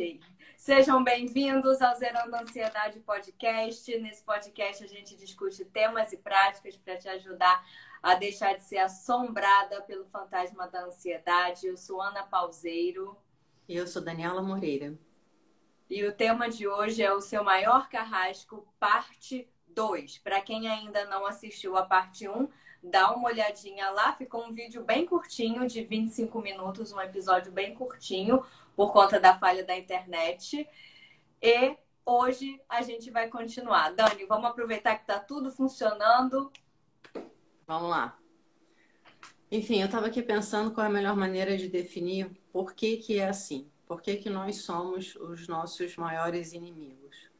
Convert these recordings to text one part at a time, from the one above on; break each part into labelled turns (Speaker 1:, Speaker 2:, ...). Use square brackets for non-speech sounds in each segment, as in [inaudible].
Speaker 1: Ok. Sejam bem-vindos ao Zerando Ansiedade Podcast. Nesse podcast a gente discute temas e práticas para te ajudar a deixar de ser assombrada pelo fantasma da ansiedade. Eu sou Ana Pauseiro.
Speaker 2: E eu sou Daniela Moreira.
Speaker 1: E o tema de hoje é o seu maior carrasco, parte 2. Para quem ainda não assistiu a parte 1, dá uma olhadinha lá. Ficou um vídeo bem curtinho, de 25 minutos, um episódio bem curtinho, por conta da falha da internet. E hoje a gente vai continuar. Dani, vamos aproveitar que está tudo funcionando.
Speaker 2: Vamos lá. Enfim, eu estava aqui pensando qual é a melhor maneira de definir por que, que é assim. Por que, que nós somos os nossos maiores inimigos?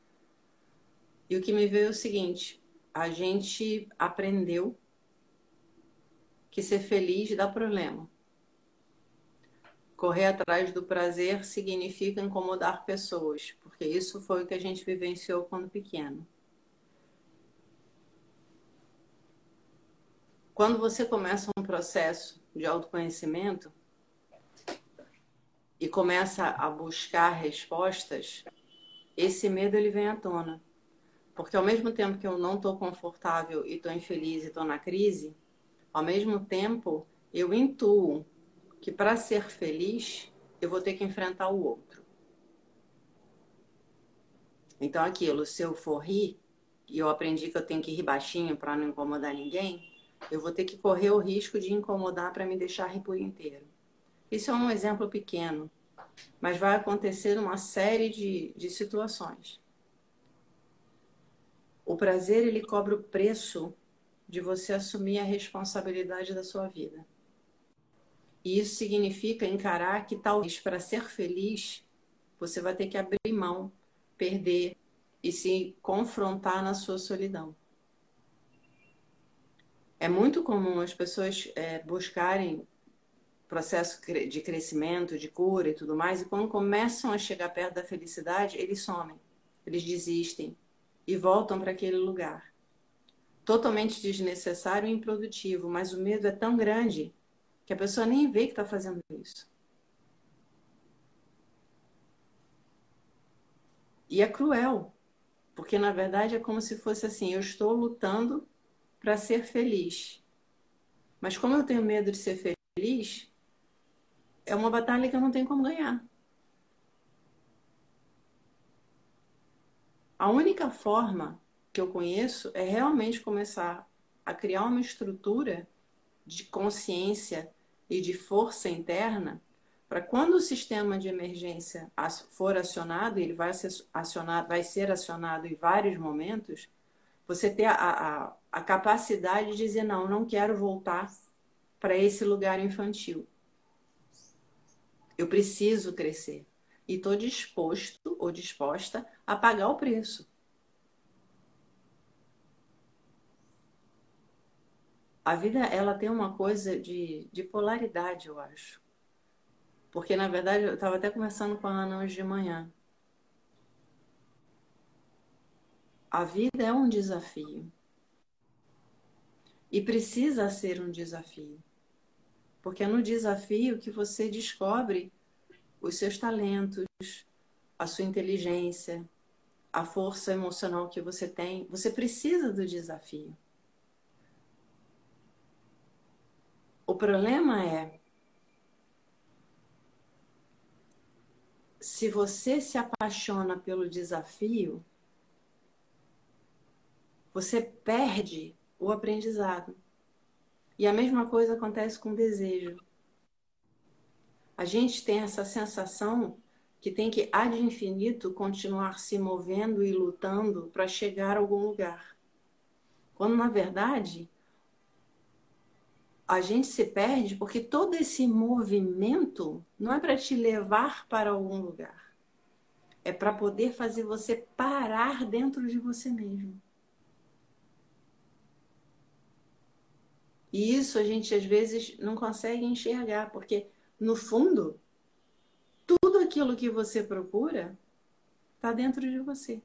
Speaker 2: E o que me veio é o seguinte: a gente aprendeu que ser feliz dá problema. Correr atrás do prazer significa incomodar pessoas, porque isso foi o que a gente vivenciou quando pequeno. Quando você começa um processo de autoconhecimento e começa a buscar respostas, esse medo ele vem à tona. Porque ao mesmo tempo que eu não estou confortável e estou infeliz e estou na crise, ao mesmo tempo, eu intuo que para ser feliz, eu vou ter que enfrentar o outro. Então, aquilo, se eu for rir, e eu aprendi que eu tenho que rir baixinho para não incomodar ninguém, eu vou ter que correr o risco de incomodar para me deixar rir por inteiro. Isso é um exemplo pequeno, mas vai acontecer uma série de, de situações. O prazer, ele cobra o preço de você assumir a responsabilidade da sua vida. E isso significa encarar que talvez para ser feliz você vai ter que abrir mão, perder e se confrontar na sua solidão. É muito comum as pessoas é, buscarem processo de crescimento, de cura e tudo mais, e quando começam a chegar perto da felicidade, eles somem, eles desistem e voltam para aquele lugar totalmente desnecessário e improdutivo, mas o medo é tão grande que a pessoa nem vê que está fazendo isso. E é cruel, porque na verdade é como se fosse assim: eu estou lutando para ser feliz. Mas como eu tenho medo de ser feliz, é uma batalha que eu não tenho como ganhar. A única forma que eu conheço é realmente começar a criar uma estrutura de consciência e de força interna para quando o sistema de emergência for acionado, ele vai ser acionado, vai ser acionado em vários momentos, você ter a, a, a capacidade de dizer não, não quero voltar para esse lugar infantil. Eu preciso crescer e estou disposto ou disposta a pagar o preço. A vida ela tem uma coisa de, de polaridade, eu acho. Porque, na verdade, eu estava até conversando com a Ana hoje de manhã. A vida é um desafio. E precisa ser um desafio. Porque é no desafio que você descobre os seus talentos, a sua inteligência, a força emocional que você tem. Você precisa do desafio. O problema é se você se apaixona pelo desafio, você perde o aprendizado. E a mesma coisa acontece com o desejo. A gente tem essa sensação que tem que, ad infinito, continuar se movendo e lutando para chegar a algum lugar. Quando, na verdade, a gente se perde porque todo esse movimento não é para te levar para algum lugar. É para poder fazer você parar dentro de você mesmo. E isso a gente às vezes não consegue enxergar, porque no fundo, tudo aquilo que você procura está dentro de você.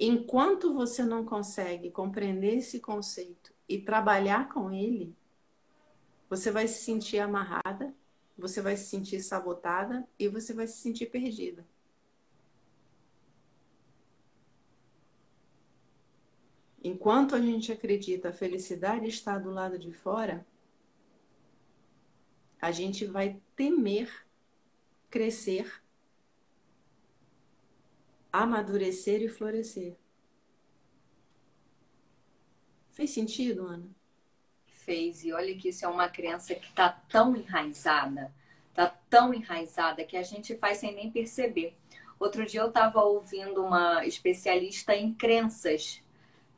Speaker 2: Enquanto você não consegue compreender esse conceito e trabalhar com ele, você vai se sentir amarrada, você vai se sentir sabotada e você vai se sentir perdida. Enquanto a gente acredita a felicidade está do lado de fora, a gente vai temer crescer, amadurecer e florescer. Fez sentido, Ana?
Speaker 1: Fez. E olha que isso é uma crença que está tão enraizada, está tão enraizada que a gente faz sem nem perceber. Outro dia eu estava ouvindo uma especialista em crenças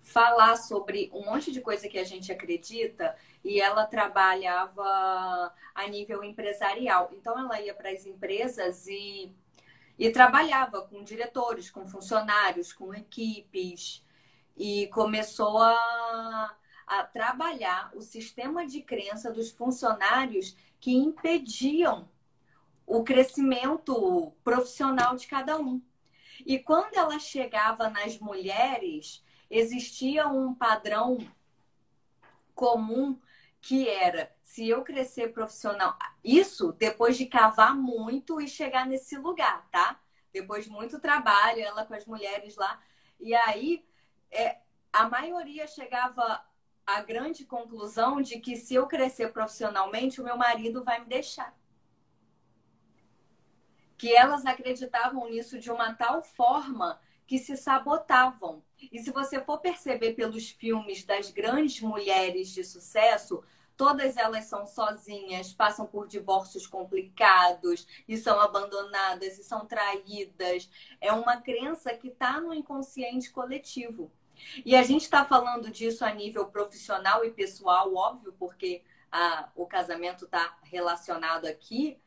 Speaker 1: falar sobre um monte de coisa que a gente acredita e ela trabalhava a nível empresarial. Então ela ia para as empresas e, e trabalhava com diretores, com funcionários, com equipes e começou a, a trabalhar o sistema de crença dos funcionários que impediam o crescimento profissional de cada um. E quando ela chegava nas mulheres, existia um padrão comum que era se eu crescer profissional, isso depois de cavar muito e chegar nesse lugar, tá? Depois de muito trabalho, ela com as mulheres lá. E aí, é, a maioria chegava à grande conclusão de que se eu crescer profissionalmente, o meu marido vai me deixar. Que elas acreditavam nisso de uma tal forma que se sabotavam. E se você for perceber pelos filmes das grandes mulheres de sucesso, todas elas são sozinhas, passam por divórcios complicados e são abandonadas e são traídas. É uma crença que está no inconsciente coletivo. E a gente está falando disso a nível profissional e pessoal, óbvio, porque a, o casamento está relacionado aqui.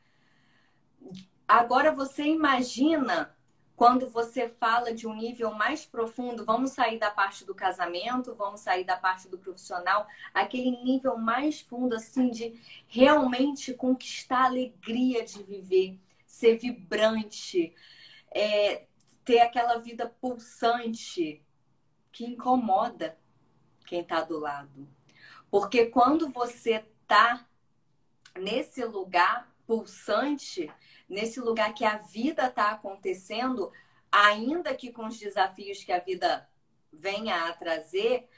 Speaker 1: Agora você imagina quando você fala de um nível mais profundo, vamos sair da parte do casamento, vamos sair da parte do profissional, aquele nível mais fundo, assim, de realmente conquistar a alegria de viver, ser vibrante, é, ter aquela vida pulsante que incomoda quem está do lado. Porque quando você está nesse lugar pulsante, nesse lugar que a vida está acontecendo, ainda que com os desafios que a vida venha a trazer,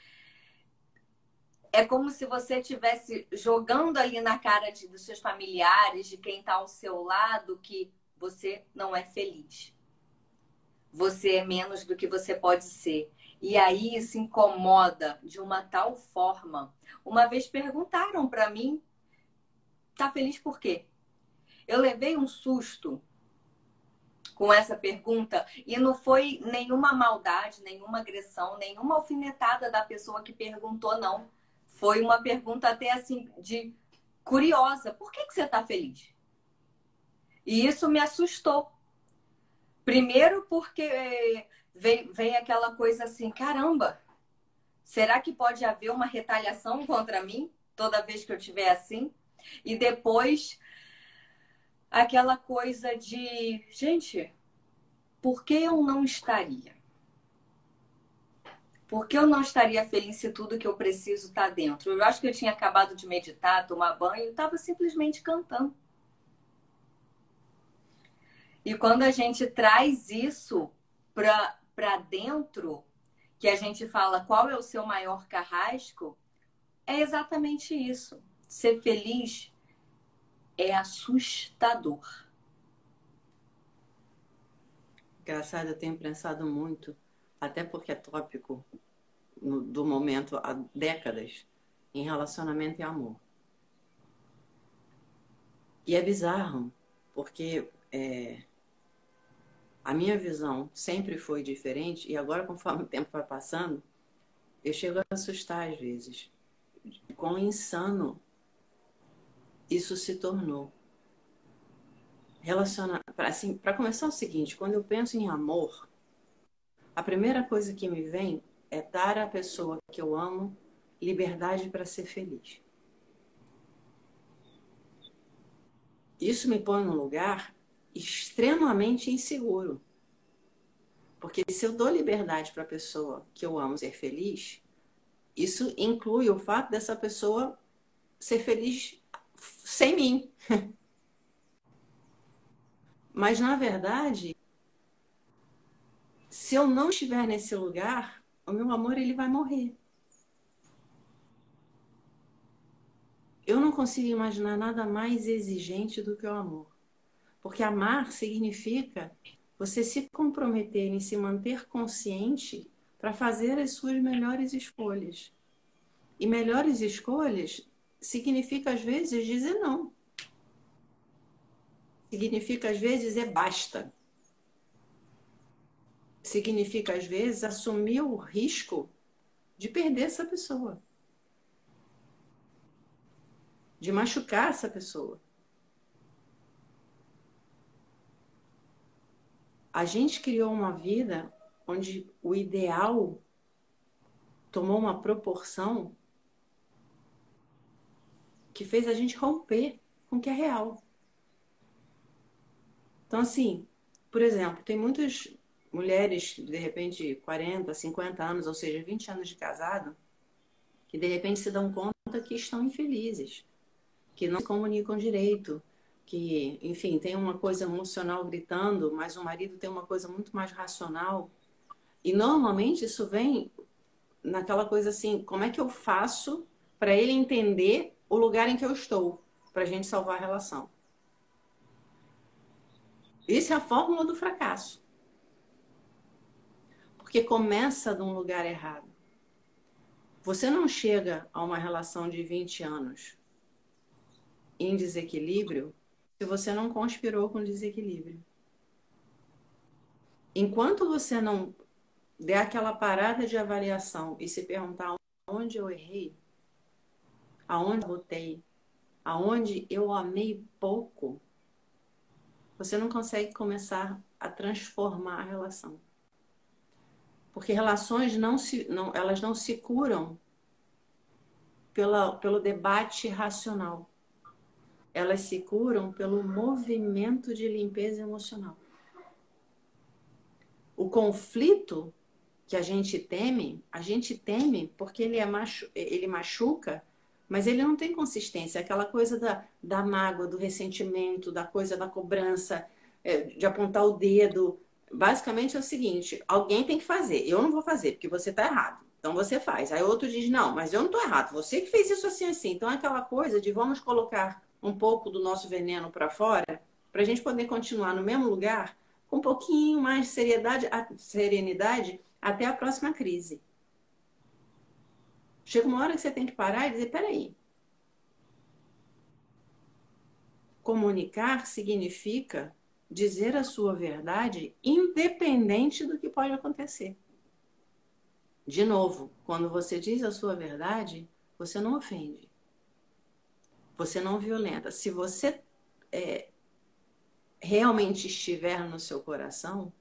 Speaker 1: é como se você estivesse jogando ali na cara de, dos seus familiares, de quem está ao seu lado, que você não é feliz. Você é menos do que você pode ser. E aí isso incomoda de uma tal forma. Uma vez perguntaram para mim, tá feliz por quê? Eu levei um susto com essa pergunta e não foi nenhuma maldade, nenhuma agressão, nenhuma alfinetada da pessoa que perguntou, não. Foi uma pergunta até assim de curiosa. Por que, que você está feliz? E isso me assustou. Primeiro porque vem, vem aquela coisa assim, caramba, será que pode haver uma retaliação contra mim toda vez que eu estiver assim? E depois aquela coisa de, gente, por que eu não estaria? Por que eu não estaria feliz se tudo que eu preciso está dentro? Eu acho que eu tinha acabado de meditar, tomar banho, estava simplesmente cantando. E quando a gente traz isso para dentro, que a gente fala qual é o seu maior carrasco, é exatamente isso. Ser feliz é assustador.
Speaker 2: Engraçado, eu tenho pensado muito, até porque é tópico no, do momento há décadas, em relacionamento e amor. E é bizarro, porque é, a minha visão sempre foi diferente, e agora, conforme o tempo vai passando, eu chego a assustar às vezes. Quão insano isso se tornou. Relaciona, assim, para começar é o seguinte, quando eu penso em amor, a primeira coisa que me vem é dar à pessoa que eu amo liberdade para ser feliz. Isso me põe num lugar extremamente inseguro. Porque se eu dou liberdade para a pessoa que eu amo ser feliz, isso inclui o fato dessa pessoa ser feliz sem mim. [laughs] Mas, na verdade, se eu não estiver nesse lugar, o meu amor ele vai morrer. Eu não consigo imaginar nada mais exigente do que o amor. Porque amar significa você se comprometer em se manter consciente para fazer as suas melhores escolhas. E melhores escolhas significa, às vezes, dizer não. Significa, às vezes, é basta. Significa, às vezes, assumir o risco de perder essa pessoa. De machucar essa pessoa. A gente criou uma vida onde o ideal tomou uma proporção que fez a gente romper com o que é real. Então, assim, por exemplo, tem muitas mulheres, de repente, 40, 50 anos, ou seja, 20 anos de casado, que de repente se dão conta que estão infelizes, que não se comunicam direito, que, enfim, tem uma coisa emocional gritando, mas o marido tem uma coisa muito mais racional. E normalmente isso vem naquela coisa assim: como é que eu faço para ele entender o lugar em que eu estou, para a gente salvar a relação? Isso é a fórmula do fracasso. Porque começa de um lugar errado. Você não chega a uma relação de 20 anos em desequilíbrio se você não conspirou com desequilíbrio. Enquanto você não der aquela parada de avaliação e se perguntar onde eu errei, aonde eu botei, aonde eu amei pouco, você não consegue começar a transformar a relação. Porque relações não se, não, elas não se curam pela, pelo debate racional elas se curam pelo movimento de limpeza emocional. O conflito que a gente teme, a gente teme porque ele, é machu ele machuca, mas ele não tem consistência. Aquela coisa da, da mágoa, do ressentimento, da coisa da cobrança, é, de apontar o dedo. Basicamente é o seguinte: alguém tem que fazer. Eu não vou fazer porque você está errado. Então você faz. Aí outro diz: não, mas eu não estou errado. Você que fez isso assim assim. Então é aquela coisa de vamos colocar um pouco do nosso veneno para fora, para a gente poder continuar no mesmo lugar com um pouquinho mais de seriedade, serenidade até a próxima crise. Chega uma hora que você tem que parar e dizer: peraí. Comunicar significa dizer a sua verdade independente do que pode acontecer. De novo, quando você diz a sua verdade, você não ofende você não violenta. Se você é, realmente estiver no seu coração,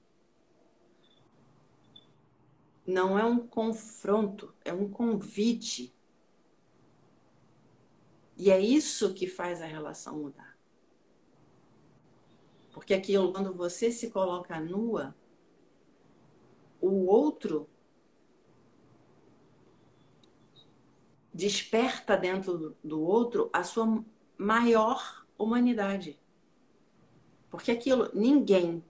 Speaker 2: não é um confronto, é um convite. E é isso que faz a relação mudar. Porque aquilo, quando você se coloca nua, o outro desperta dentro do outro a sua maior humanidade. Porque aquilo, ninguém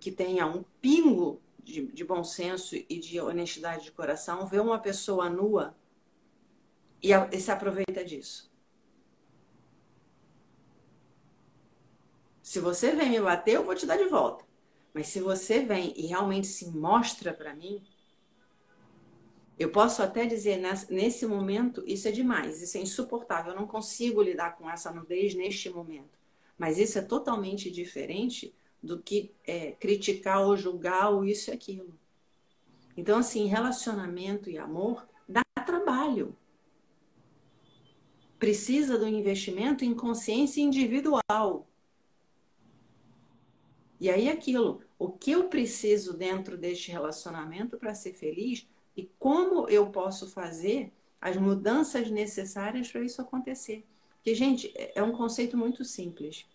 Speaker 2: que tenha um pingo de, de, bom senso e de honestidade de coração vê uma pessoa nua e, a, e se aproveita disso. Se você vem me bater, eu vou te dar de volta. Mas se você vem e realmente se mostra para mim, eu posso até dizer, nesse momento, isso é demais, isso é insuportável, eu não consigo lidar com essa nudez neste momento. Mas isso é totalmente diferente do que é, criticar ou julgar ou isso e aquilo. Então, assim, relacionamento e amor dá trabalho. Precisa do investimento em consciência individual. E aí, aquilo, o que eu preciso dentro deste relacionamento para ser feliz e como eu posso fazer as mudanças necessárias para isso acontecer. Porque, gente, é, é um conceito muito simples.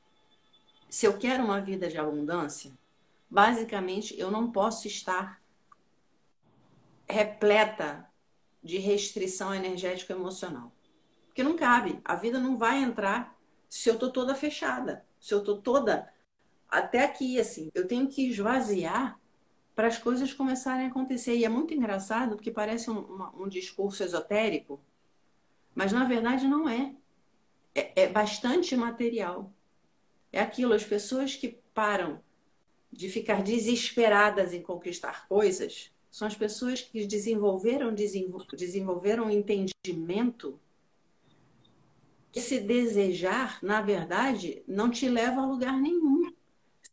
Speaker 2: Se eu quero uma vida de abundância, basicamente eu não posso estar repleta de restrição energética emocional. Porque não cabe. A vida não vai entrar se eu estou toda fechada, se eu estou toda até aqui, assim, eu tenho que esvaziar para as coisas começarem a acontecer. E é muito engraçado, porque parece um, uma, um discurso esotérico, mas na verdade não é. é. É bastante material. É aquilo, as pessoas que param de ficar desesperadas em conquistar coisas são as pessoas que desenvolveram, desenvolveram um entendimento que se desejar, na verdade, não te leva a lugar nenhum.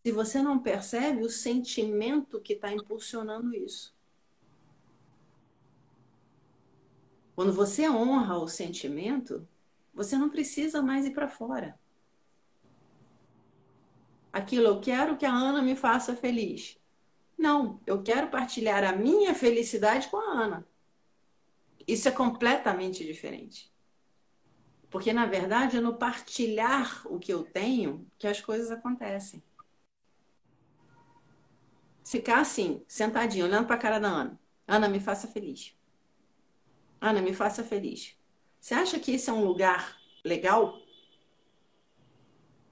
Speaker 2: Se você não percebe o sentimento que está impulsionando isso. Quando você honra o sentimento, você não precisa mais ir para fora. Aquilo, eu quero que a Ana me faça feliz. Não, eu quero partilhar a minha felicidade com a Ana. Isso é completamente diferente. Porque, na verdade, é no partilhar o que eu tenho que as coisas acontecem. Ficar assim, sentadinho, olhando para a cara da Ana. Ana, me faça feliz. Ana, me faça feliz. Você acha que esse é um lugar legal?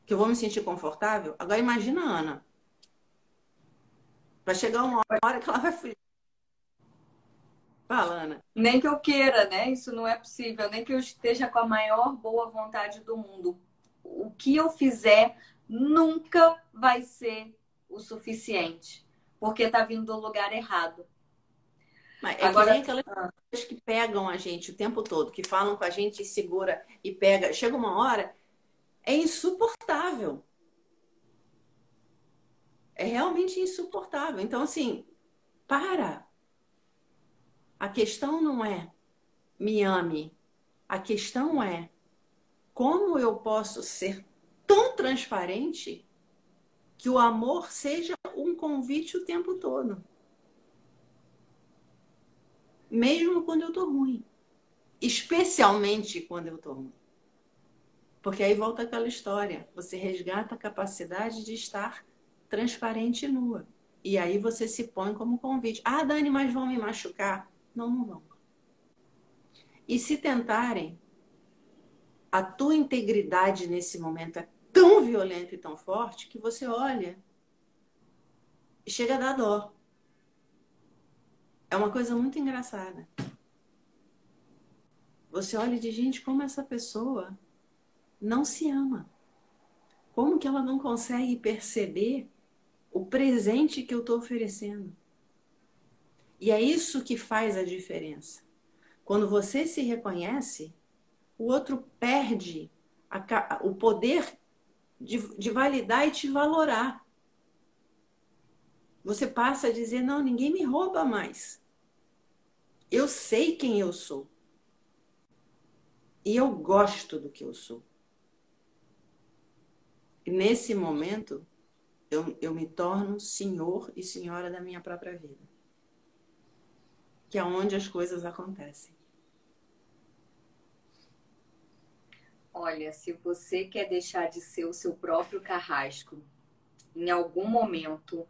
Speaker 2: Que eu vou me sentir confortável? Agora imagina a Ana. Vai chegar uma hora que ela vai fugir. Fala, Ana.
Speaker 1: Nem que eu queira, né? Isso não é possível. Nem que eu esteja com a maior boa vontade do mundo. O que eu fizer nunca vai ser o suficiente. Porque tá vindo do lugar errado.
Speaker 2: Mas é Agora, que aquelas ah. pessoas que pegam a gente o tempo todo, que falam com a gente e segura e pega. Chega uma hora, é insuportável. É realmente insuportável. Então, assim, para. A questão não é me ame. A questão é como eu posso ser tão transparente que o amor seja um convite o tempo todo mesmo quando eu tô ruim. Especialmente quando eu tô ruim. Porque aí volta aquela história. Você resgata a capacidade de estar transparente e nua. E aí você se põe como convite. Ah, Dani, mas vão me machucar? Não, não vão. E se tentarem, a tua integridade nesse momento é tão violenta e tão forte que você olha e chega a dar dó. É uma coisa muito engraçada. Você olha de gente como essa pessoa não se ama. Como que ela não consegue perceber o presente que eu estou oferecendo? E é isso que faz a diferença. Quando você se reconhece, o outro perde a, o poder de, de validar e te valorar. Você passa a dizer: não, ninguém me rouba mais. Eu sei quem eu sou. E eu gosto do que eu sou. E nesse momento, eu, eu me torno senhor e senhora da minha própria vida. Que é onde as coisas acontecem.
Speaker 1: Olha, se você quer deixar de ser o seu próprio carrasco, em algum momento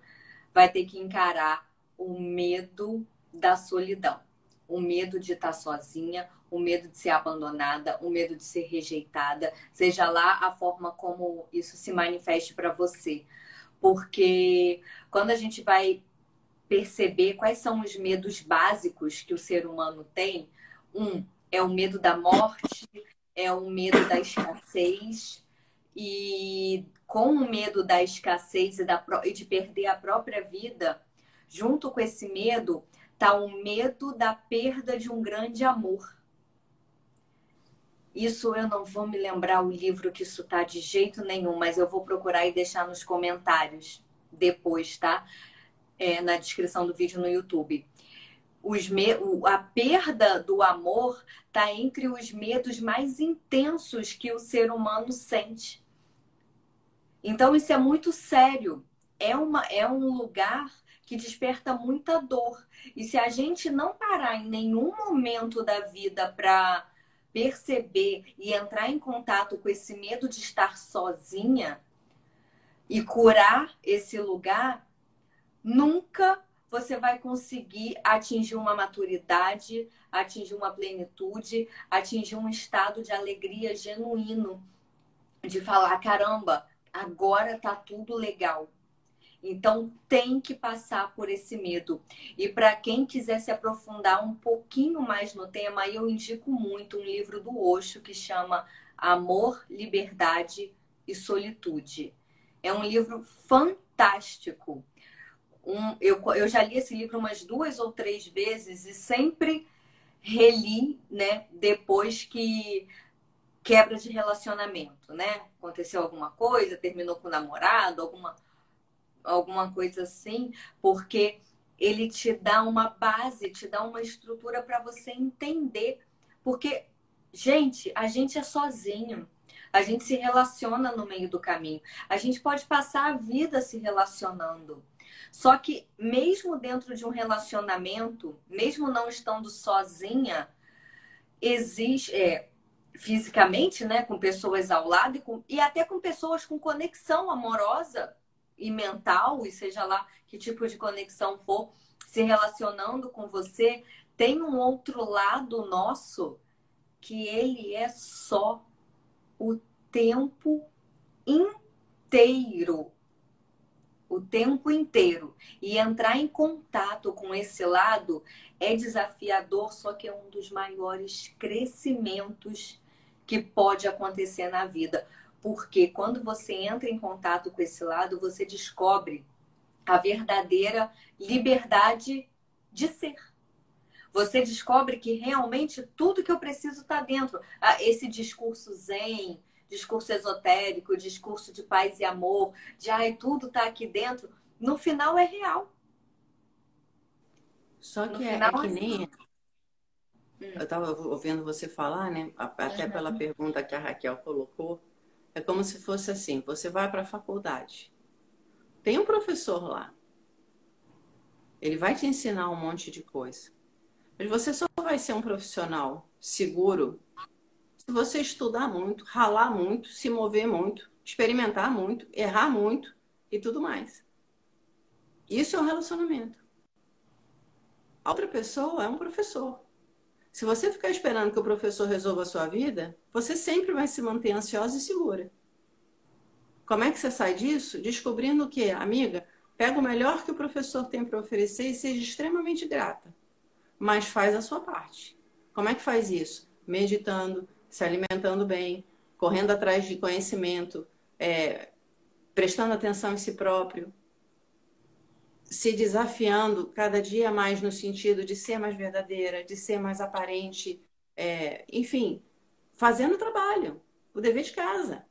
Speaker 1: vai ter que encarar o medo da solidão o medo de estar sozinha, o medo de ser abandonada, o medo de ser rejeitada, seja lá a forma como isso se manifeste para você. Porque quando a gente vai perceber quais são os medos básicos que o ser humano tem, um é o medo da morte, é o medo da escassez, e com o medo da escassez e, da, e de perder a própria vida, junto com esse medo, está o medo da perda de um grande amor. Isso eu não vou me lembrar o livro que isso tá de jeito nenhum, mas eu vou procurar e deixar nos comentários depois, tá? É, na descrição do vídeo no YouTube. Os me... A perda do amor tá entre os medos mais intensos que o ser humano sente. Então isso é muito sério. É, uma... é um lugar que desperta muita dor. E se a gente não parar em nenhum momento da vida para perceber e entrar em contato com esse medo de estar sozinha e curar esse lugar, nunca você vai conseguir atingir uma maturidade, atingir uma plenitude, atingir um estado de alegria genuíno, de falar: caramba, agora tá tudo legal. Então tem que passar por esse medo. E para quem quiser se aprofundar um pouquinho mais no tema, eu indico muito um livro do Osho que chama Amor, Liberdade e Solitude. É um livro fantástico. Um, eu, eu já li esse livro umas duas ou três vezes e sempre reli, né, depois que quebra de relacionamento, né? Aconteceu alguma coisa, terminou com o namorado, alguma alguma coisa assim, porque ele te dá uma base, te dá uma estrutura para você entender. Porque, gente, a gente é sozinho. A gente se relaciona no meio do caminho. A gente pode passar a vida se relacionando. Só que, mesmo dentro de um relacionamento, mesmo não estando sozinha, existe. É, fisicamente, né, com pessoas ao lado e, com, e até com pessoas com conexão amorosa, e mental, e seja lá que tipo de conexão for, se relacionando com você, tem um outro lado nosso que ele é só o tempo inteiro. O tempo inteiro. E entrar em contato com esse lado é desafiador, só que é um dos maiores crescimentos que pode acontecer na vida. Porque quando você entra em contato com esse lado, você descobre a verdadeira liberdade de ser. Você descobre que realmente tudo que eu preciso está dentro. Ah, esse discurso zen, discurso esotérico, discurso de paz e amor, de ai, tudo está aqui dentro, no final é real.
Speaker 2: Só que é, é, que nem. Hum. Eu estava ouvindo você falar, né? Até uhum. pela pergunta que a Raquel colocou é como se fosse assim: você vai para a faculdade, tem um professor lá, ele vai te ensinar um monte de coisa, mas você só vai ser um profissional seguro se você estudar muito, ralar muito, se mover muito, experimentar muito, errar muito e tudo mais. Isso é um relacionamento. A outra pessoa é um professor. Se você ficar esperando que o professor resolva a sua vida, você sempre vai se manter ansiosa e segura. Como é que você sai disso? Descobrindo que, amiga, pega o melhor que o professor tem para oferecer e seja extremamente grata. Mas faz a sua parte. Como é que faz isso? Meditando, se alimentando bem, correndo atrás de conhecimento, é, prestando atenção em si próprio, se desafiando cada dia mais no sentido de ser mais verdadeira, de ser mais aparente, é, enfim, fazendo o trabalho, o dever de casa.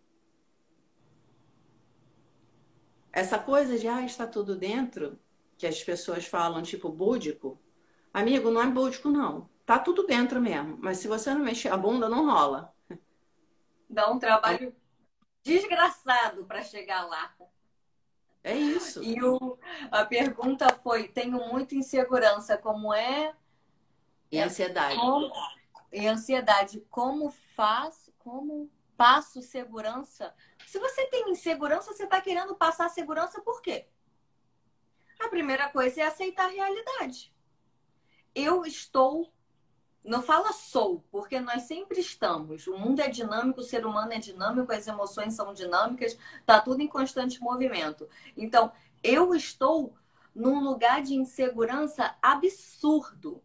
Speaker 2: Essa coisa de, ah, está tudo dentro, que as pessoas falam, tipo, búdico, amigo, não é búdico, não. Tá tudo dentro mesmo, mas se você não mexer a bunda, não rola.
Speaker 1: Dá um trabalho desgraçado para chegar lá.
Speaker 2: É isso.
Speaker 1: E o, a pergunta foi: tenho muita insegurança, como é?
Speaker 2: E ansiedade.
Speaker 1: Como, e ansiedade, como faz, como passo segurança? Se você tem insegurança, você está querendo passar segurança por quê? A primeira coisa é aceitar a realidade. Eu estou não fala sou, porque nós sempre estamos. O mundo é dinâmico, o ser humano é dinâmico, as emoções são dinâmicas, tá tudo em constante movimento. Então, eu estou num lugar de insegurança absurdo.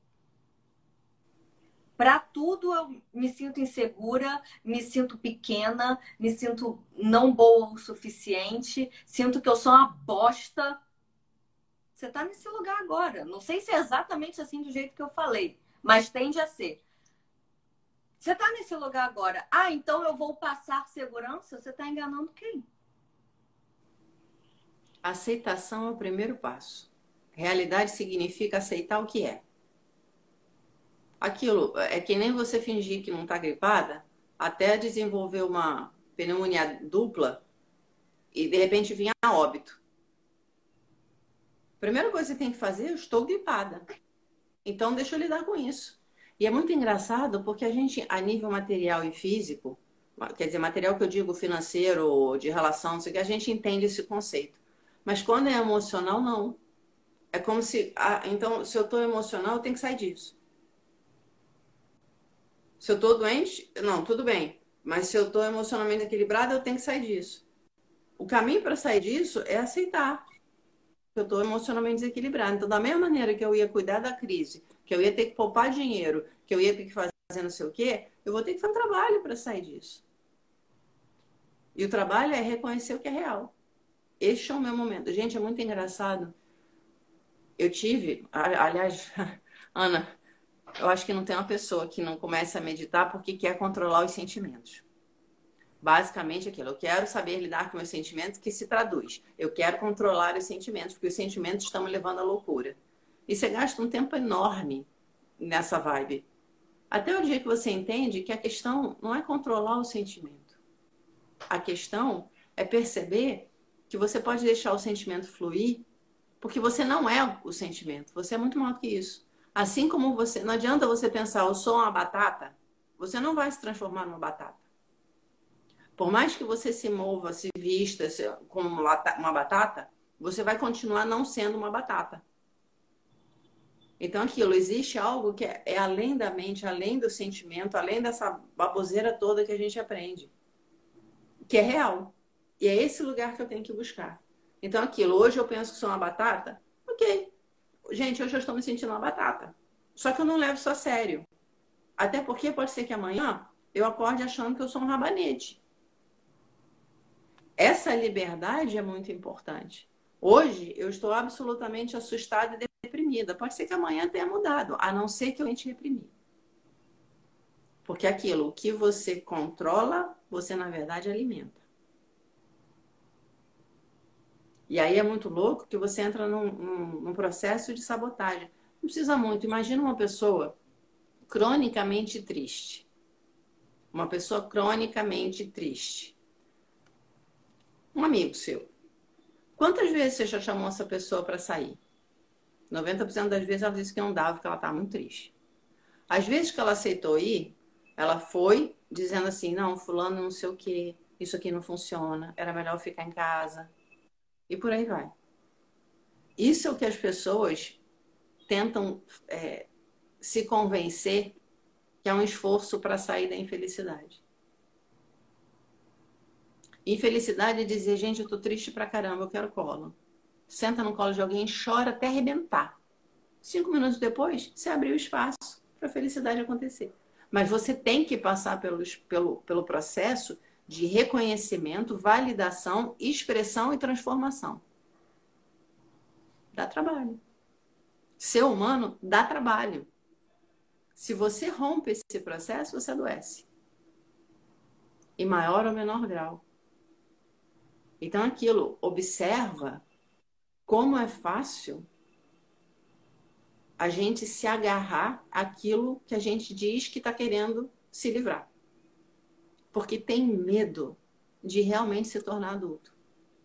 Speaker 1: Para tudo eu me sinto insegura, me sinto pequena, me sinto não boa o suficiente, sinto que eu sou uma bosta. Você está nesse lugar agora. Não sei se é exatamente assim do jeito que eu falei, mas tende a ser. Você está nesse lugar agora. Ah, então eu vou passar segurança? Você está enganando quem?
Speaker 2: Aceitação é o primeiro passo. Realidade significa aceitar o que é. Aquilo é que nem você fingir que não está gripada até desenvolver uma pneumonia dupla e de repente vir a óbito. Primeira coisa que você tem que fazer, eu estou gripada. Então, deixa eu lidar com isso. E é muito engraçado porque a gente, a nível material e físico, quer dizer, material que eu digo financeiro, de relação, que a gente entende esse conceito. Mas quando é emocional, não. É como se. Ah, então, se eu estou emocional, eu tenho que sair disso. Se eu estou doente, não, tudo bem. Mas se eu estou emocionalmente equilibrada, eu tenho que sair disso. O caminho para sair disso é aceitar eu estou emocionalmente desequilibrada. Então, da mesma maneira que eu ia cuidar da crise, que eu ia ter que poupar dinheiro, que eu ia ter que fazer não sei o quê, eu vou ter que fazer um trabalho para sair disso. E o trabalho é reconhecer o que é real. Este é o meu momento. Gente, é muito engraçado. Eu tive, aliás, [laughs] Ana, eu acho que não tem uma pessoa que não comece a meditar porque quer controlar os sentimentos. Basicamente aquilo, eu quero saber lidar com meus sentimentos, que se traduz. Eu quero controlar os sentimentos, porque os sentimentos estão me levando à loucura. E você gasta um tempo enorme nessa vibe. Até o dia que você entende que a questão não é controlar o sentimento. A questão é perceber que você pode deixar o sentimento fluir, porque você não é o sentimento, você é muito maior que isso. Assim como você, não adianta você pensar, eu sou uma batata, você não vai se transformar numa batata. Por mais que você se mova, se vista como uma batata, você vai continuar não sendo uma batata. Então, aquilo, existe algo que é, é além da mente, além do sentimento, além dessa baboseira toda que a gente aprende, que é real. E é esse lugar que eu tenho que buscar. Então, aquilo, hoje eu penso que sou uma batata, ok. Gente, hoje eu estou me sentindo uma batata. Só que eu não levo isso a sério. Até porque pode ser que amanhã eu acorde achando que eu sou um rabanete. Essa liberdade é muito importante. Hoje eu estou absolutamente assustada e deprimida. Pode ser que amanhã tenha mudado, a não ser que eu te reprimir. Porque aquilo, que você controla, você na verdade alimenta. E aí é muito louco que você entra num, num, num processo de sabotagem. Não precisa muito. Imagina uma pessoa cronicamente triste. Uma pessoa cronicamente triste um amigo seu. Quantas vezes você já chamou essa pessoa para sair? 90% das vezes ela disse que não dava, porque ela estava muito triste. Às vezes que ela aceitou ir, ela foi dizendo assim: não, fulano não sei o que, isso aqui não funciona, era melhor ficar em casa. E por aí vai. Isso é o que as pessoas tentam é, se convencer que é um esforço para sair da infelicidade. Infelicidade é dizer, gente, eu tô triste pra caramba, eu quero colo. Senta no colo de alguém e chora até arrebentar. Cinco minutos depois, você abriu espaço para a felicidade acontecer. Mas você tem que passar pelos, pelo, pelo processo de reconhecimento, validação, expressão e transformação. Dá trabalho. Ser humano dá trabalho. Se você rompe esse processo, você adoece. Em maior ou menor grau. Então, aquilo, observa como é fácil a gente se agarrar àquilo que a gente diz que está querendo se livrar. Porque tem medo de realmente se tornar adulto.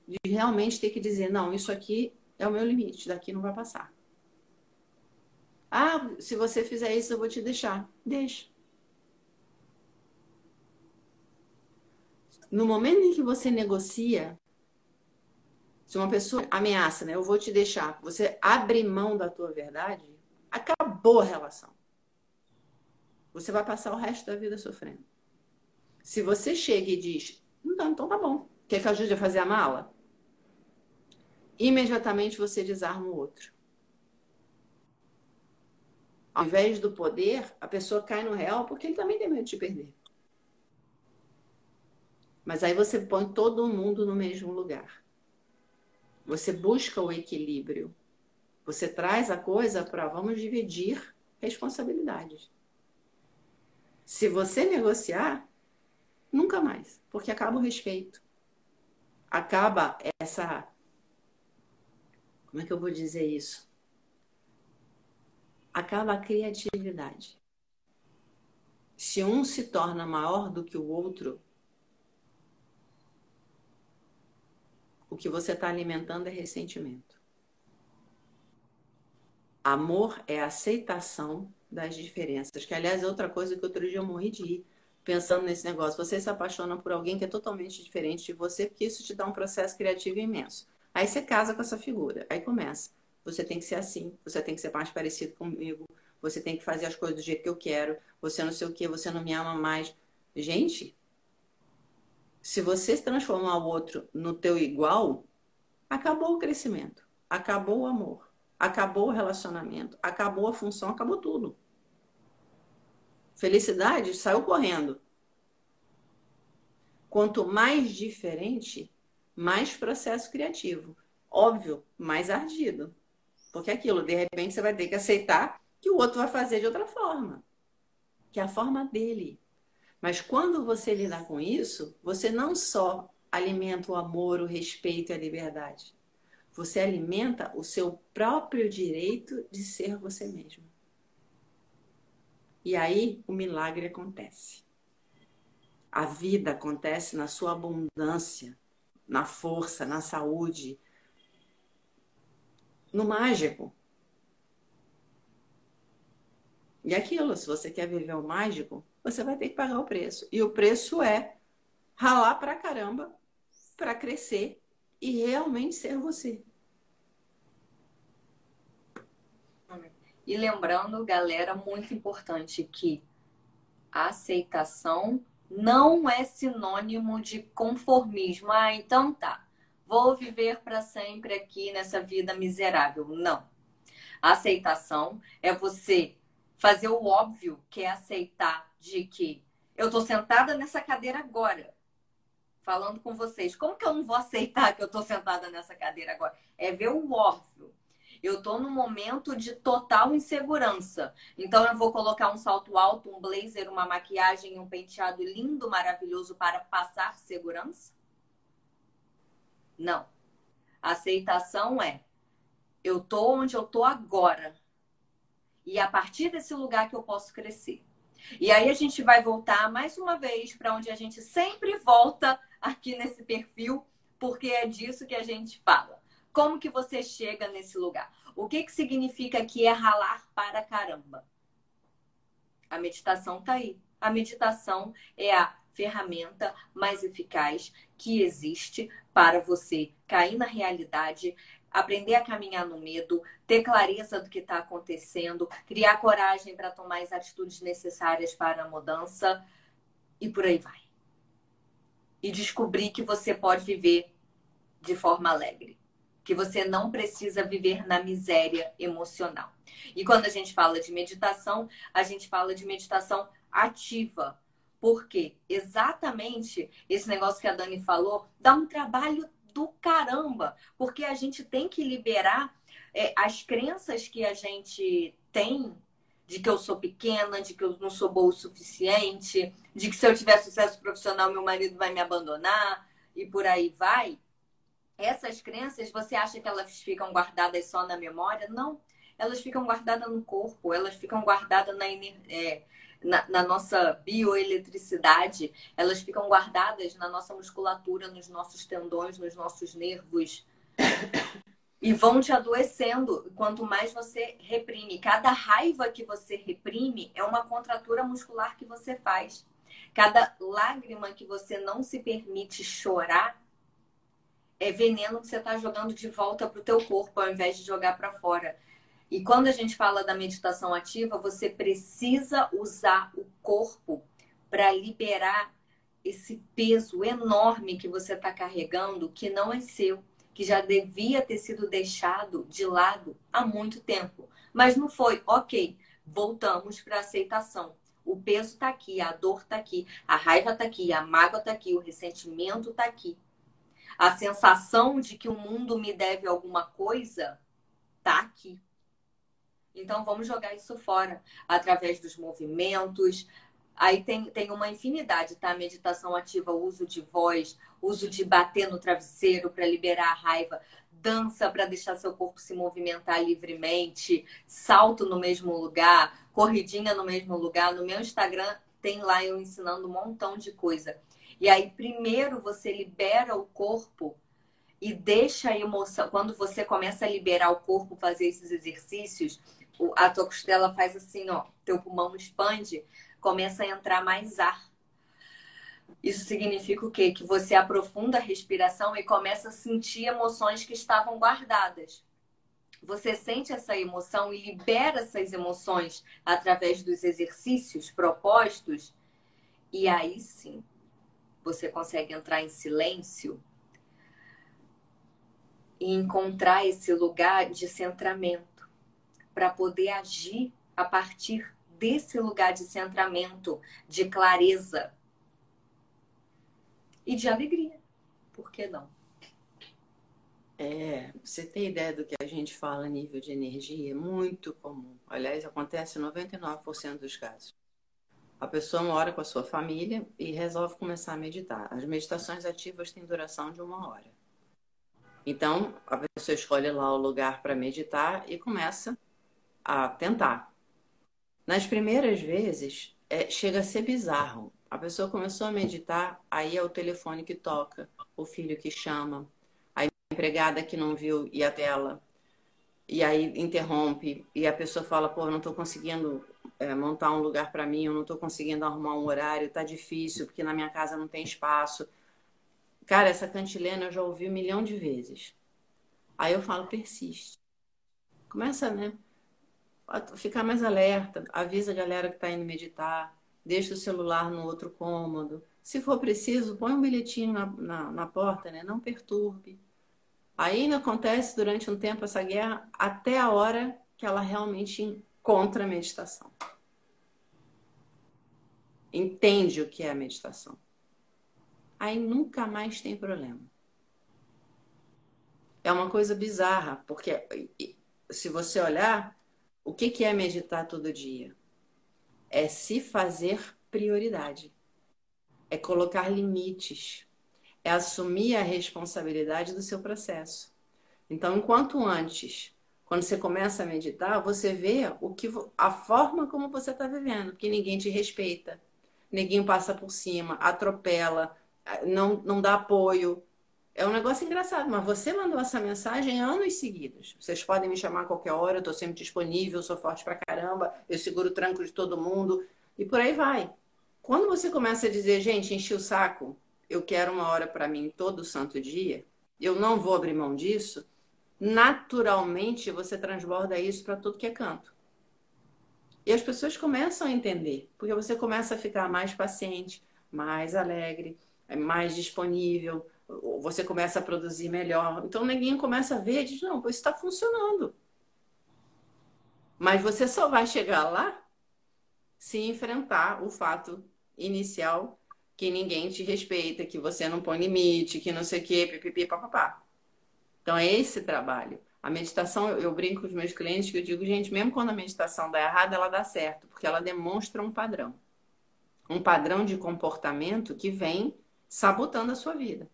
Speaker 2: De realmente ter que dizer, não, isso aqui é o meu limite, daqui não vai passar. Ah, se você fizer isso, eu vou te deixar. Deixa. No momento em que você negocia, se uma pessoa ameaça, né, eu vou te deixar, você abre mão da tua verdade, acabou a relação. Você vai passar o resto da vida sofrendo. Se você chega e diz, então, então tá bom, quer que eu ajude a fazer a mala? Imediatamente você desarma o outro. Ao invés do poder, a pessoa cai no real porque ele também tem medo de perder. Mas aí você põe todo mundo no mesmo lugar. Você busca o equilíbrio. Você traz a coisa para vamos dividir responsabilidades. Se você negociar, nunca mais, porque acaba o respeito. Acaba essa. Como é que eu vou dizer isso? Acaba a criatividade. Se um se torna maior do que o outro, o que você está alimentando é ressentimento. Amor é aceitação das diferenças, que aliás é outra coisa que outro dia eu morri de ir pensando nesse negócio. Você se apaixona por alguém que é totalmente diferente de você, porque isso te dá um processo criativo imenso. Aí você casa com essa figura, aí começa. Você tem que ser assim, você tem que ser mais parecido comigo, você tem que fazer as coisas do jeito que eu quero, você não sei o que, você não me ama mais. Gente, Se você transformar o outro no teu igual, acabou o crescimento, acabou o amor, acabou o relacionamento, acabou a função, acabou tudo. Felicidade saiu correndo. Quanto mais diferente, mais processo criativo. Óbvio, mais ardido. Porque é aquilo, de repente, você vai ter que aceitar que o outro vai fazer de outra forma. Que é a forma dele. Mas quando você lidar com isso, você não só alimenta o amor, o respeito e a liberdade. Você alimenta o seu próprio direito de ser você mesmo. E aí o milagre acontece. A vida acontece na sua abundância, na força, na saúde, no mágico. E aquilo, se você quer viver o mágico, você vai ter que pagar o preço. E o preço é ralar pra caramba para crescer e realmente ser você.
Speaker 1: E lembrando, galera, muito importante que a aceitação não é sinônimo de conformismo. Ah, então tá. Vou viver para sempre aqui nessa vida miserável. Não. A aceitação é você fazer o óbvio, que é aceitar de que eu estou sentada nessa cadeira agora, falando com vocês. Como que eu não vou aceitar que eu estou sentada nessa cadeira agora? É ver o óbvio. Eu estou num momento de total insegurança. Então eu vou colocar um salto alto, um blazer, uma maquiagem, um penteado lindo, maravilhoso para passar segurança? Não. A aceitação é eu tô onde eu tô agora. E a partir desse lugar que eu posso crescer. E aí a gente vai voltar mais uma vez para onde a gente sempre volta aqui nesse perfil, porque é disso que a gente fala. Como que você chega nesse lugar? O que, que significa que é ralar para caramba? A meditação tá aí. A meditação é a ferramenta mais eficaz que existe para você cair na realidade, aprender a caminhar no medo, ter clareza do que está acontecendo, criar coragem para tomar as atitudes necessárias para a mudança e por aí vai. E descobrir que você pode viver de forma alegre, que você não precisa viver na miséria emocional. E quando a gente fala de meditação, a gente fala de meditação ativa. Porque exatamente esse negócio que a Dani falou dá um trabalho do caramba, porque a gente tem que liberar é, as crenças que a gente tem de que eu sou pequena, de que eu não sou boa o suficiente, de que se eu tiver sucesso profissional meu marido vai me abandonar e por aí vai. Essas crenças, você acha que elas ficam guardadas só na memória? Não, elas ficam guardadas no corpo, elas ficam guardadas na, é, na, na, nossa bioeletricidade, elas ficam guardadas na nossa musculatura, nos nossos tendões, nos nossos nervos. E vão te adoecendo quanto mais você reprime. Cada raiva que você reprime é uma contratura muscular que você faz. Cada lágrima que você não se permite chorar é veneno que você está jogando de volta para o teu corpo ao invés de jogar para fora. E quando a gente fala da meditação ativa, você precisa usar o corpo para liberar esse peso enorme que você está carregando, que não é seu, que já devia ter sido deixado de lado há muito tempo. Mas não foi. Ok, voltamos para a aceitação. O peso está aqui, a dor está aqui, a raiva está aqui, a mágoa está aqui, o ressentimento está aqui. A sensação de que o mundo me deve alguma coisa está aqui. Então vamos jogar isso fora através dos movimentos. Aí tem, tem uma infinidade, tá? Meditação ativa, uso de voz, uso de bater no travesseiro para liberar a raiva, dança para deixar seu corpo se movimentar livremente, salto no mesmo lugar, corridinha no mesmo lugar. No meu Instagram tem lá eu ensinando um montão de coisa. E aí, primeiro você libera o corpo e deixa a emoção. Quando você começa a liberar o corpo, fazer esses exercícios, a tua costela faz assim, ó, teu pulmão expande, começa a entrar mais ar. Isso significa o quê? Que você aprofunda a respiração e começa a sentir emoções que estavam guardadas. Você sente essa emoção e libera essas emoções através dos exercícios propostos, e aí sim você consegue entrar em silêncio e encontrar esse lugar de centramento para poder agir a partir desse lugar de centramento, de clareza e de alegria. Por que não?
Speaker 2: É, você tem ideia do que a gente fala a nível de energia? É muito comum. Aliás, acontece em 99% dos casos. A pessoa mora com a sua família e resolve começar a meditar. As meditações ativas têm duração de uma hora. Então, a pessoa escolhe lá o lugar para meditar e começa a tentar. Nas primeiras vezes, é, chega a ser bizarro. A pessoa começou a meditar, aí é o telefone que toca, o filho que chama, empregada que não viu e a tela. E aí interrompe e a pessoa fala, pô, não estou conseguindo é, montar um lugar para mim, eu não estou conseguindo arrumar um horário, tá difícil porque na minha casa não tem espaço. Cara, essa cantilena eu já ouvi um milhão de vezes. Aí eu falo, persiste. Começa, né? Ficar mais alerta, avisa a galera que está indo meditar, deixa o celular no outro cômodo. Se for preciso, põe um bilhetinho na, na, na porta, né? Não perturbe. Ainda acontece durante um tempo essa guerra até a hora que ela realmente encontra a meditação. Entende o que é a meditação. Aí nunca mais tem problema. É uma coisa bizarra, porque se você olhar, o que é meditar todo dia? É se fazer prioridade. É colocar limites é assumir a responsabilidade do seu processo. Então, enquanto antes, quando você começa a meditar, você vê o que a forma como você está vivendo, porque ninguém te respeita, ninguém passa por cima, atropela, não, não dá apoio. É um negócio engraçado, mas você mandou essa mensagem anos seguidos. Vocês podem me chamar a qualquer hora, eu estou sempre disponível, sou forte pra caramba, eu seguro o tranco de todo mundo e por aí vai. Quando você começa a dizer, gente, enchi o saco, eu quero uma hora para mim todo santo dia, eu não vou abrir mão disso, naturalmente você transborda isso para tudo que é canto. E as pessoas começam a entender, porque você começa a ficar mais paciente, mais alegre, mais disponível, você começa a produzir melhor. Então ninguém começa a ver e diz: não, isso está funcionando. Mas você só vai chegar lá se enfrentar o fato inicial que ninguém te respeita, que você não põe limite, que não sei o quê, pipipi, papapá. Então é esse trabalho. A meditação, eu, brinco com os meus clientes que eu digo, gente, mesmo quando a meditação dá errado, ela dá certo, porque ela demonstra um padrão. Um padrão de comportamento que vem sabotando a sua vida.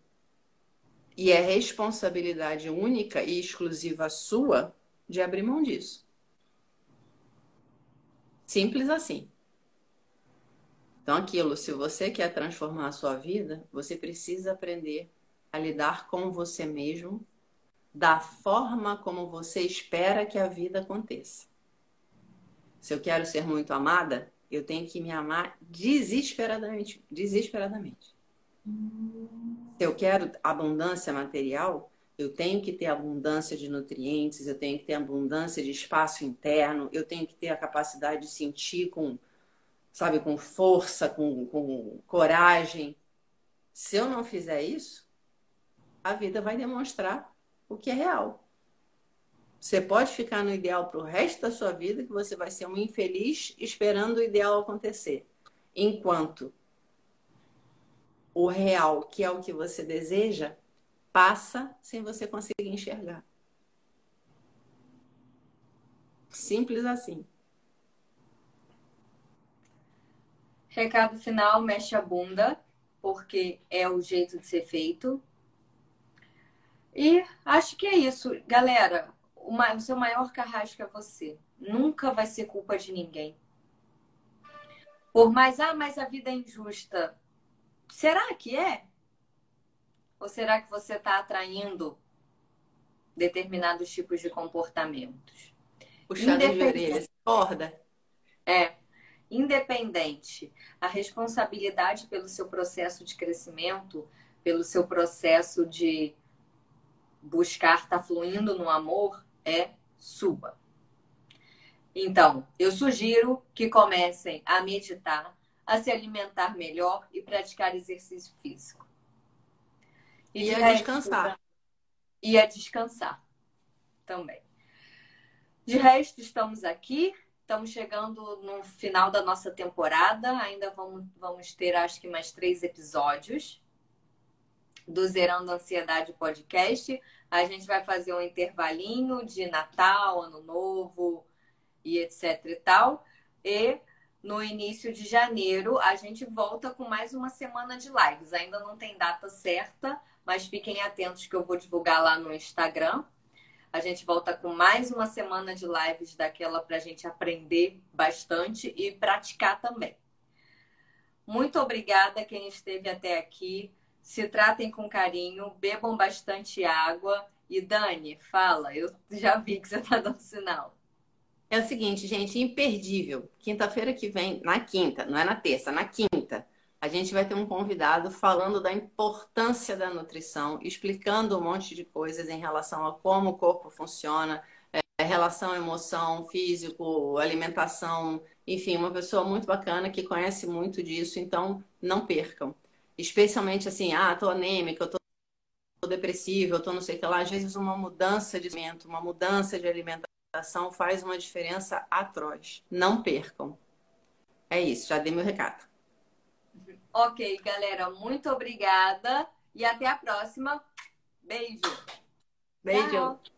Speaker 2: E é responsabilidade única e exclusiva sua de abrir mão disso. Simples assim. Então, aquilo, se você quer transformar a sua vida, você precisa aprender a lidar com você mesmo da forma como você espera que a vida aconteça. Se eu quero ser muito amada, eu tenho que me amar desesperadamente, desesperadamente. Se eu quero abundância material, eu tenho que ter abundância de nutrientes, eu tenho que ter abundância de espaço interno, eu tenho que ter a capacidade de sentir com sabe, com força, com, com coragem. Se eu não fizer isso, a vida vai demonstrar o que é real. Você pode ficar no ideal para o resto da sua vida, que você vai ser um infeliz esperando o ideal acontecer. Enquanto o real, que é o que você deseja, passa sem você conseguir enxergar. Simples assim.
Speaker 1: Recado final, mexe a bunda, porque é o jeito de ser feito. E acho que é isso. Galera, o seu maior carrasco é você. Nunca vai ser culpa de ninguém. Por mais, ah, mas a vida é injusta. Será que é? Ou será que você está atraindo determinados tipos de comportamentos?
Speaker 2: Puxando de orelha, corda.
Speaker 1: É independente. A responsabilidade pelo seu processo de crescimento, pelo seu processo de buscar estar tá fluindo no amor, é sua. Então, eu sugiro que comecem a meditar, a se alimentar melhor e praticar exercício físico.
Speaker 2: E, e a descansar.
Speaker 1: E a descansar também. De resto, estamos aqui. Estamos chegando no final da nossa temporada. Ainda vamos, vamos ter, acho que, mais três episódios do Zerando Ansiedade Podcast. A gente vai fazer um intervalinho de Natal, Ano Novo e etc e tal. E no início de janeiro a gente volta com mais uma semana de lives. Ainda não tem data certa, mas fiquem atentos que eu vou divulgar lá no Instagram. A gente volta com mais uma semana de lives daquela para a gente aprender bastante e praticar também. Muito obrigada quem esteve até aqui se tratem com carinho, bebam bastante água. E Dani, fala, eu já vi que você está dando sinal.
Speaker 2: É o seguinte, gente, imperdível. Quinta-feira que vem, na quinta, não é na terça, na quinta, a gente vai ter um convidado falando da importância da nutrição, explicando um monte de coisas em relação a como o corpo funciona, é, relação emoção, físico, alimentação, enfim, uma pessoa muito bacana que conhece muito disso, então não percam especialmente assim, ah, tô anêmica, eu tô depressiva, eu tô não sei o que lá, às vezes uma mudança de alimento, uma mudança de alimentação faz uma diferença atroz. Não percam. É isso, já dei meu recado.
Speaker 1: Ok, galera, muito obrigada e até a próxima. Beijo.
Speaker 2: Beijo. Tchau.